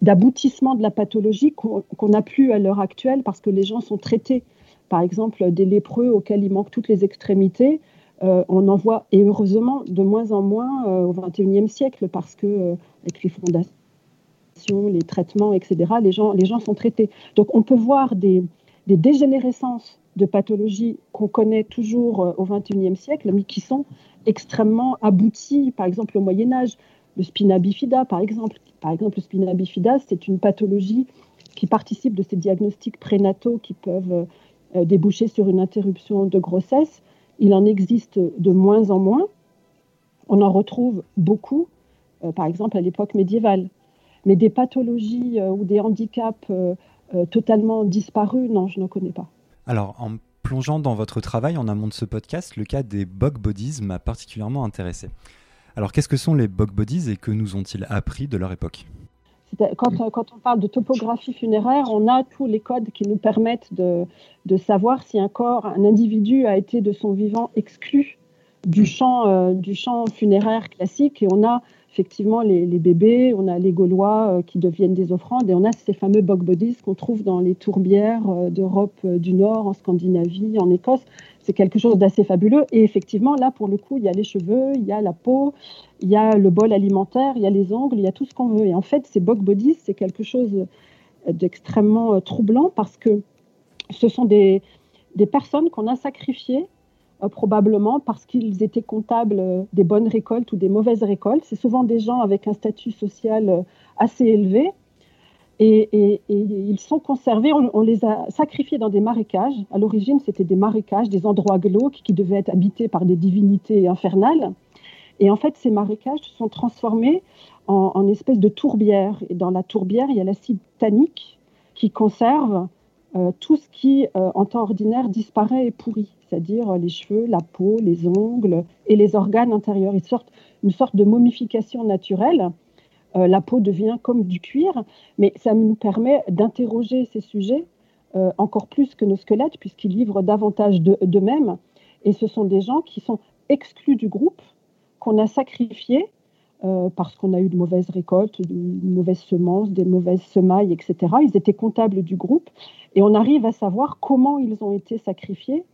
d'aboutissement de la pathologie qu'on n'a plus à l'heure actuelle parce que les gens sont traités. Par exemple, des lépreux auxquels il manque toutes les extrémités, euh, on en voit, et heureusement, de moins en moins au XXIe siècle parce que, avec les fondations les traitements, etc., les gens, les gens sont traités. Donc on peut voir des, dégénérescences de pathologies qu'on connaît toujours euh, au XXIe siècle, mais qui sont extrêmement abouties, par exemple au Moyen Âge. Le spina bifida, par exemple. Par exemple, le spina bifida, c'est une pathologie qui participe de ces diagnostics prénataux qui peuvent euh, déboucher sur une interruption de grossesse. Il en existe de moins en moins. On en retrouve beaucoup, euh, par exemple à l'époque médiévale. Mais des pathologies euh, ou des handicaps euh, euh, totalement disparus, non, je ne connais pas. Alors, en plongeant dans votre travail en amont de ce podcast, le cas des bug bodies m'a particulièrement intéressé. Alors, qu'est-ce que sont les bug bodies et que nous ont-ils appris de leur époque? Quand, quand, on parle de topographie funéraire, on a tous les codes qui nous permettent de, de savoir si un corps, un individu a été de son vivant exclu du champ, du champ funéraire classique et on a effectivement les, bébés, on a les Gaulois euh, qui deviennent des offrandes et on a ces fameux bog bodies qu'on trouve dans les tourbières euh, d'Europe euh, du Nord, en Scandinavie, en Écosse. C'est quelque chose d'assez fabuleux. Et effectivement, là, pour le coup, il y a les cheveux, il y a la peau, il y a le bol alimentaire, il y a les ongles, il y a tout ce qu'on veut. Et en fait, ces bog bodies, c'est quelque chose d'extrêmement troublant parce que ce sont des, des personnes qu'on a sacrifiées euh, probablement parce qu'ils étaient comptables euh, des bonnes récoltes ou des mauvaises récoltes. C'est souvent des gens avec un statut social euh, assez élevé. Et, ils sont conservés, on, les a sacrifiés dans des marécages. À l'origine, c'était des marécages, des endroits glauques qui devaient être habités par des divinités infernales. Et en fait, ces marécages se sont transformés en, en espèces de tourbières. Et dans la tourbière, il y a l'acide tannique qui conserve tout ce qui, en temps ordinaire, disparaît et pourrit c'est-à-dire les cheveux, la peau, les ongles et les organes intérieurs. Ils sortent une sorte de momification naturelle. Euh, la peau devient comme du cuir, mais ça nous permet d'interroger ces sujets euh, encore plus que nos squelettes, puisqu'ils livrent davantage d'eux-mêmes. Et ce sont des gens qui sont exclus du groupe, qu'on a sacrifiés euh, parce qu'on a eu de mauvaises récoltes, de mauvaises semences, des mauvaises semailles, etc. Ils étaient comptables du groupe. Et on arrive à savoir comment ils ont été sacrifiés.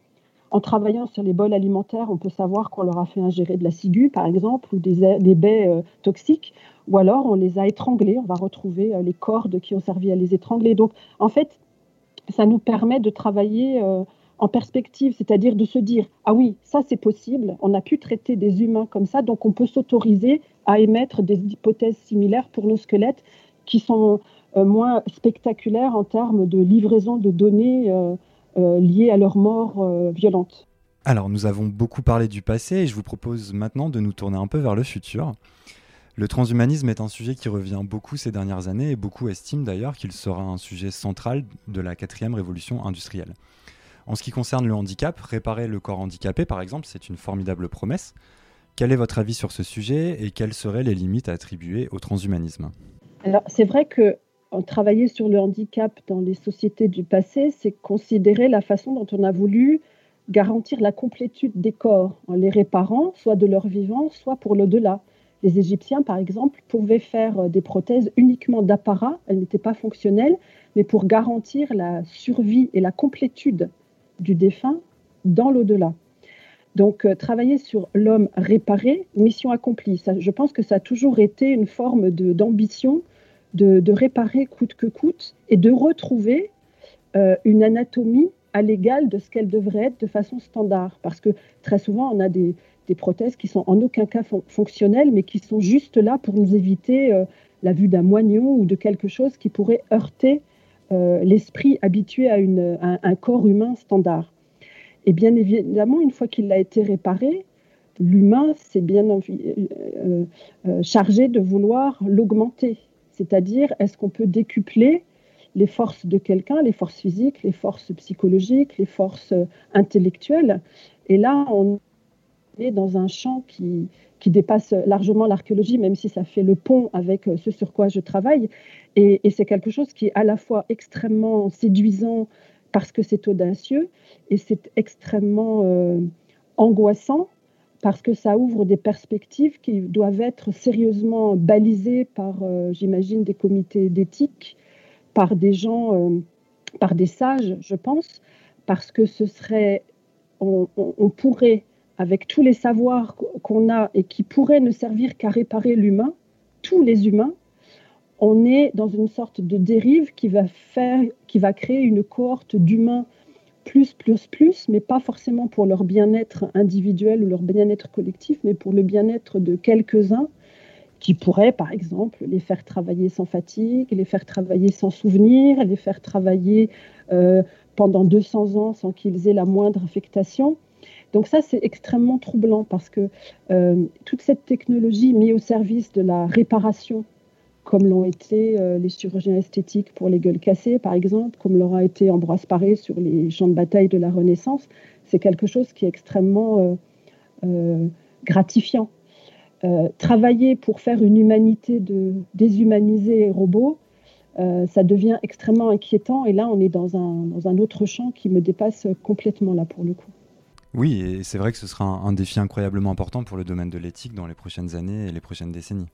En travaillant sur les bols alimentaires, on peut savoir qu'on leur a fait ingérer de la ciguë, par exemple, ou des, baies euh, toxiques, ou alors on les a étranglés, on va retrouver euh, les cordes qui ont servi à les étrangler. Donc, en fait, ça nous permet de travailler en perspective, c'est-à-dire de se dire, ah oui, ça c'est possible, on a pu traiter des humains comme ça, donc on peut s'autoriser à émettre des hypothèses similaires pour nos squelettes qui sont moins spectaculaires en termes de livraison de données euh, liées à leur mort euh, violente. Alors, nous avons beaucoup parlé du passé et je vous propose maintenant de nous tourner un peu vers le futur. Le transhumanisme est un sujet qui revient beaucoup ces dernières années et beaucoup estiment d'ailleurs qu'il sera un sujet central de la quatrième révolution industrielle. En ce qui concerne le handicap, réparer le corps handicapé par exemple, c'est une formidable promesse. Quel est votre avis sur ce sujet et quelles seraient les limites à attribuer au transhumanisme? Alors c'est vrai que travailler sur le handicap dans les sociétés du passé, c'est considérer la façon dont on a voulu garantir la complétude des corps en les réparant, soit de leur vivant, soit pour l'au-delà. Les Égyptiens, par exemple, pouvaient faire euh, des prothèses uniquement d'apparat, elles n'étaient pas fonctionnelles, mais pour garantir la survie et la complétude du défunt dans l'au-delà. Donc, euh, travailler sur l'homme réparé, mission accomplie. je pense que ça a toujours été une forme d'ambition de, réparer coûte que coûte et de retrouver euh, une anatomie à l'égal de ce qu'elle devrait être de façon standard. Parce que très souvent, on a des, prothèses qui sont en aucun cas fonctionnelles, mais qui sont juste là pour nous éviter euh, la vue d'un moignon ou de quelque chose qui pourrait heurter l'esprit habitué à, un corps humain standard. Et bien évidemment, une fois qu'il a été réparé, l'humain s'est bien euh, chargé de vouloir l'augmenter. C'est-à-dire, est-ce qu'on peut décupler les forces de quelqu'un, les forces physiques, les forces psychologiques, les forces intellectuelles? Et là, on dans un champ qui, dépasse largement l'archéologie, même si ça fait le pont avec euh, ce sur quoi je travaille. Et, c'est quelque chose qui est à la fois extrêmement séduisant parce que c'est audacieux et c'est extrêmement euh, angoissant parce que ça ouvre des perspectives qui doivent être sérieusement balisées par, euh, j'imagine, des comités d'éthique, par des gens, par des sages, je pense, parce que ce serait, on pourrait avec tous les savoirs qu'on a et qui pourraient ne servir qu'à réparer l'humain, tous les humains, on est dans une sorte de dérive qui va faire, qui va créer une cohorte d'humains plus, plus, plus, mais pas forcément pour leur bien-être individuel ou leur bien-être collectif, mais pour le bien-être de quelques-uns qui pourraient, par exemple, les faire travailler sans fatigue, les faire travailler sans souvenir, les faire travailler euh, pendant 200 ans sans qu'ils aient la moindre affectation. Donc ça, c'est extrêmement troublant parce que euh, toute cette technologie mise au service de la réparation, comme l'ont été euh, les chirurgiens esthétiques pour les gueules cassées, par exemple, comme l'aura été Ambroise Paré sur les champs de bataille de la Renaissance, c'est quelque chose qui est extrêmement euh, gratifiant. travailler pour faire une humanité de déshumaniser robots, ça devient extrêmement inquiétant. Et là, on est dans un, dans un autre champ qui me dépasse complètement, là, pour le coup. Oui, et c'est vrai que ce sera un, défi incroyablement important pour le domaine de l'éthique dans les prochaines années et les prochaines décennies.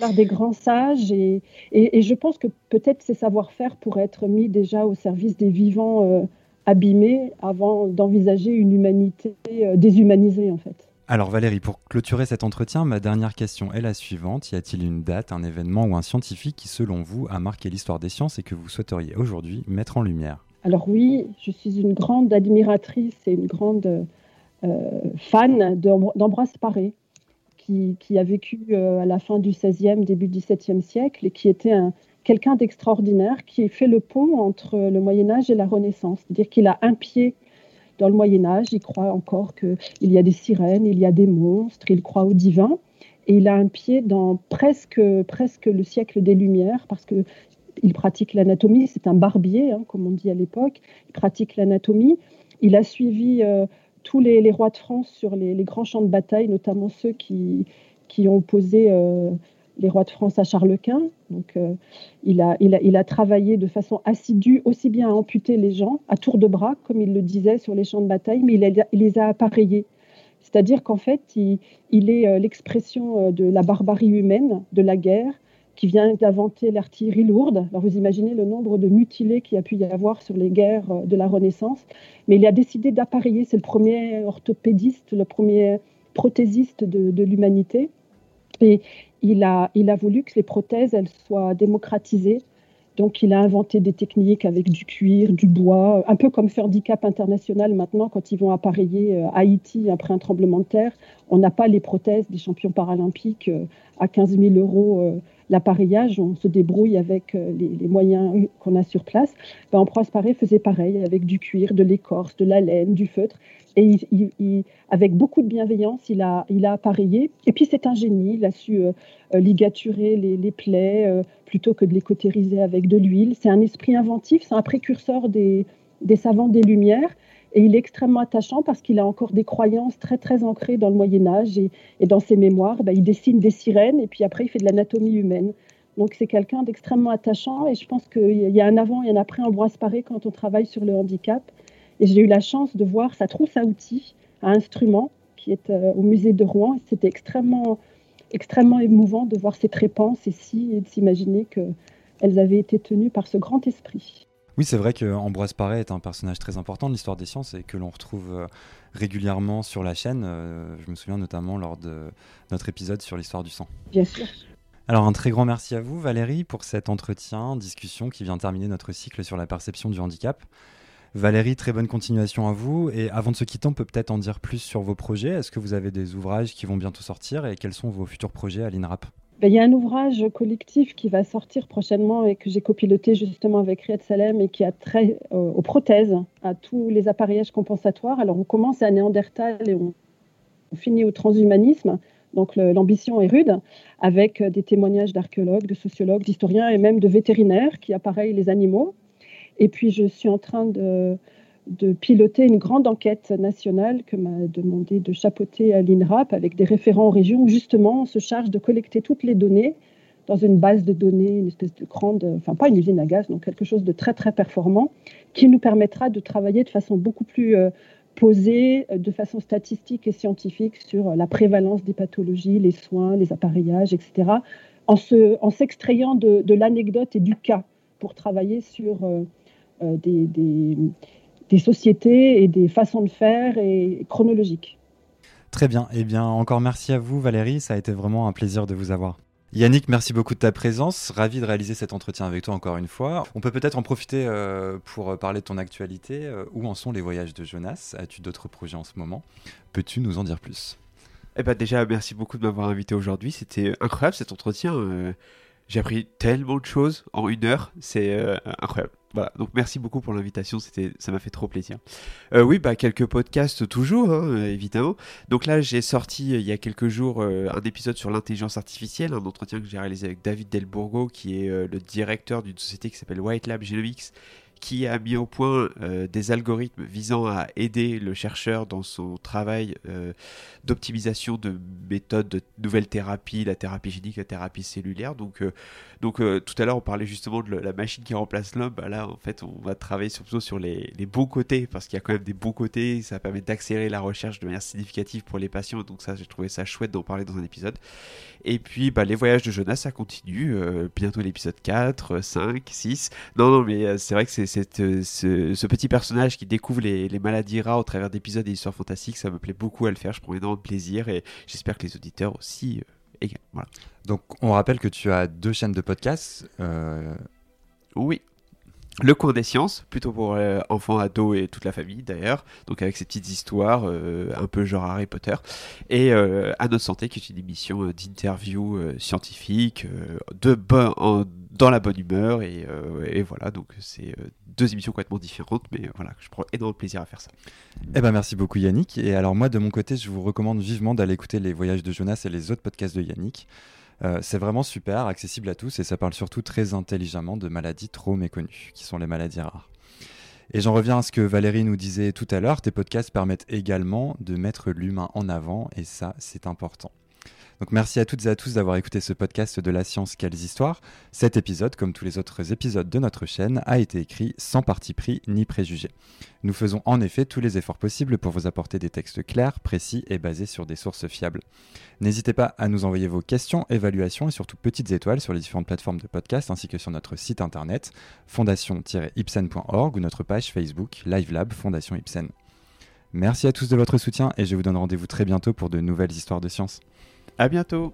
Par des grands sages et, et, je pense que peut-être ces savoir-faire pourraient être mis déjà au service des vivants euh, abîmés avant d'envisager une humanité euh, déshumanisée en fait. Alors Valérie, pour clôturer cet entretien, ma dernière question est la suivante. Y a-t-il une date, un événement ou un scientifique qui selon vous a marqué l'histoire des sciences et que vous souhaiteriez aujourd'hui mettre en lumière? Alors oui, je suis une grande admiratrice et une grande euh, fan d'Ambroise Paré, qui, a vécu euh, à la fin du XVIe, début du XVIIe siècle et qui était quelqu'un d'extraordinaire, qui fait le pont entre le Moyen Âge et la Renaissance. C'est-à-dire qu'il a un pied dans le Moyen Âge, il croit encore qu'il y a des sirènes, il y a des monstres, il croit au divin. Et il a un pied dans presque, presque le siècle des Lumières, parce que il pratique l'anatomie, c'est un barbier, hein, comme on dit à l'époque. Il pratique l'anatomie. Il a suivi euh, tous les, rois de France sur les, grands champs de bataille, notamment ceux qui, qui ont opposé euh, les rois de France à Charles Quint. Donc, euh, il, a, il, a, il, a, travaillé de façon assidue aussi bien à amputer les gens à tour de bras, comme il le disait sur les champs de bataille, mais il, les a appareillés. C'est-à-dire qu'en fait, il, il est l'expression de la barbarie humaine, de la guerre, qui vient d'inventer l'artillerie lourde. Alors vous imaginez le nombre de mutilés qu'il a pu y avoir sur les guerres euh, de la Renaissance. Mais il a décidé d'appareiller, c'est le premier orthopédiste, le premier prothésiste de, l'humanité. Et il a, il a voulu que les prothèses elles soient démocratisées. Donc il a inventé des techniques avec du cuir, du bois, un peu comme Handicap International maintenant, quand ils vont appareiller euh, Haïti après un tremblement de terre. On n'a pas les prothèses des champions paralympiques euh, à 15 000 euros l'appareillage, on se débrouille avec euh, les, moyens qu'on a sur place. Ben, Ambroise faisait pareil, avec du cuir, de l'écorce, de la laine, du feutre. Et avec beaucoup de bienveillance, il a, il a appareillé. Et puis c'est un génie, il a su euh, euh, ligaturer les, plaies plutôt que de les cautériser avec de l'huile. C'est un esprit inventif, c'est un précurseur des savants des Lumières. Et il est extrêmement attachant parce qu'il a encore des croyances très très ancrées dans le Moyen Âge et, dans ses mémoires, bah, il dessine des sirènes et puis après il fait de l'anatomie humaine. Donc c'est quelqu'un d'extrêmement attachant et je pense qu'il y a un avant et un après Ambroise Paré quand on travaille sur le handicap. Et j'ai eu la chance de voir sa trousse à outils, à instruments, qui est euh, au musée de Rouen. C'était extrêmement, extrêmement émouvant de voir ces trépenses ici et de s'imaginer qu'elles avaient été tenues par ce grand esprit. Oui, c'est vrai qu'Ambroise Paré est un personnage très important de l'histoire des sciences et que l'on retrouve euh, régulièrement sur la chaîne. Euh, je me souviens notamment lors de notre épisode sur l'histoire du sang. Bien sûr. Alors un très grand merci à vous Valérie pour cet entretien, discussion qui vient terminer notre cycle sur la perception du handicap. Valérie, très bonne continuation à vous. Et avant de se quitter, on peut peut-être en dire plus sur vos projets. Est-ce que vous avez des ouvrages qui vont bientôt sortir et quels sont vos futurs projets à l'INRAP? Ben, il y a un ouvrage collectif qui va sortir prochainement et que j'ai copiloté justement avec Riyad Salem et qui a trait euh, aux prothèses, à tous les appareillages compensatoires. Alors on commence à Néandertal et on, finit au transhumanisme. Donc l'ambition est rude, avec euh, des témoignages d'archéologues, de sociologues, d'historiens et même de vétérinaires qui appareillent les animaux. Et puis je suis en train de, de piloter une grande enquête nationale que m'a demandé de chapeauter à l'INRAP avec des référents en région où justement on se charge de collecter toutes les données dans une base de données, une espèce de grande, enfin pas une usine à gaz, donc quelque chose de très très performant qui nous permettra de travailler de façon beaucoup plus euh, posée, de façon statistique et scientifique sur la prévalence des pathologies, les soins, les appareillages, etc. En, en s'extrayant de, l'anecdote et du cas pour travailler sur euh, euh, des des sociétés et des façons de faire et chronologiques. Très bien. Eh bien, encore merci à vous, Valérie. Ça a été vraiment un plaisir de vous avoir. Yannick, merci beaucoup de ta présence. Ravi de réaliser cet entretien avec toi encore une fois. On peut peut-être en profiter euh, pour parler de ton actualité. Euh, où en sont les voyages de Jonas? As-tu d'autres projets en ce moment? Peux-tu nous en dire plus? Eh ben déjà, merci beaucoup de m'avoir invité aujourd'hui. C'était incroyable cet entretien. Euh, j'ai appris tellement de choses en une heure. C'est incroyable. Voilà, donc merci beaucoup pour l'invitation, c'était, ça m'a fait trop plaisir. Euh, oui, bah quelques podcasts toujours, hein, évidemment. Donc là, j'ai sorti euh, il y a quelques jours euh, un épisode sur l'intelligence artificielle, un entretien que j'ai réalisé avec David Delbourgo, qui est le directeur d'une société qui s'appelle White Lab Genomics, qui a mis au point euh, des algorithmes visant à aider le chercheur dans son travail euh, d'optimisation de méthodes de nouvelles thérapies, la thérapie génique, la thérapie cellulaire. Donc, euh, donc tout à l'heure, on parlait justement de la machine qui remplace l'homme. Bah là, en fait, on va travailler surtout sur les, les bons côtés, parce qu'il y a quand même des bons côtés. Ça permet d'accélérer la recherche de manière significative pour les patients. Donc ça, j'ai trouvé ça chouette d'en parler dans un épisode. Et puis, bah, les voyages de Jonas, ça continue. bientôt l'épisode 4, 5, 6. Non, non, mais c'est vrai que c'est euh, ce, petit personnage qui découvre les, maladies rares au travers d'épisodes et histoires fantastiques, ça me plaît beaucoup à le faire. Je prends énormément de plaisir et j'espère que les auditeurs aussi. Euh, voilà. Donc, on rappelle que tu as deux chaînes de podcasts. Euh, oui. Le cours des sciences, plutôt pour enfants, ados et toute la famille d'ailleurs, donc avec ces petites histoires un peu genre Harry Potter, et à notre santé qui est une émission d'interview scientifique, de bon, dans la bonne humeur, et, et voilà, donc c'est deux émissions complètement différentes, mais voilà, je prends énormément de plaisir à faire ça. Eh ben merci beaucoup Yannick. Et alors moi de mon côté, je vous recommande vivement d'aller écouter les voyages de Jonas et les autres podcasts de Yannick. Euh, c'est vraiment super, accessible à tous et ça parle surtout très intelligemment de maladies trop méconnues, qui sont les maladies rares. Et j'en reviens à ce que Valérie nous disait tout à l'heure, tes podcasts permettent également de mettre l'humain en avant et ça c'est important. Merci à toutes et à tous d'avoir écouté ce podcast de la science Quelles histoires. Cet épisode, comme tous les autres épisodes de notre chaîne, a été écrit sans parti pris ni préjugé. Nous faisons en effet tous les efforts possibles pour vous apporter des textes clairs, précis et basés sur des sources fiables. N'hésitez pas à nous envoyer vos questions, évaluations et surtout petites étoiles sur les différentes plateformes de podcast ainsi que sur notre site internet fondation-ipsen.org ou notre page Facebook LiveLab Fondation Ipsen. Merci à tous de votre soutien et je vous donne rendez-vous très bientôt pour de nouvelles histoires de science. À bientôt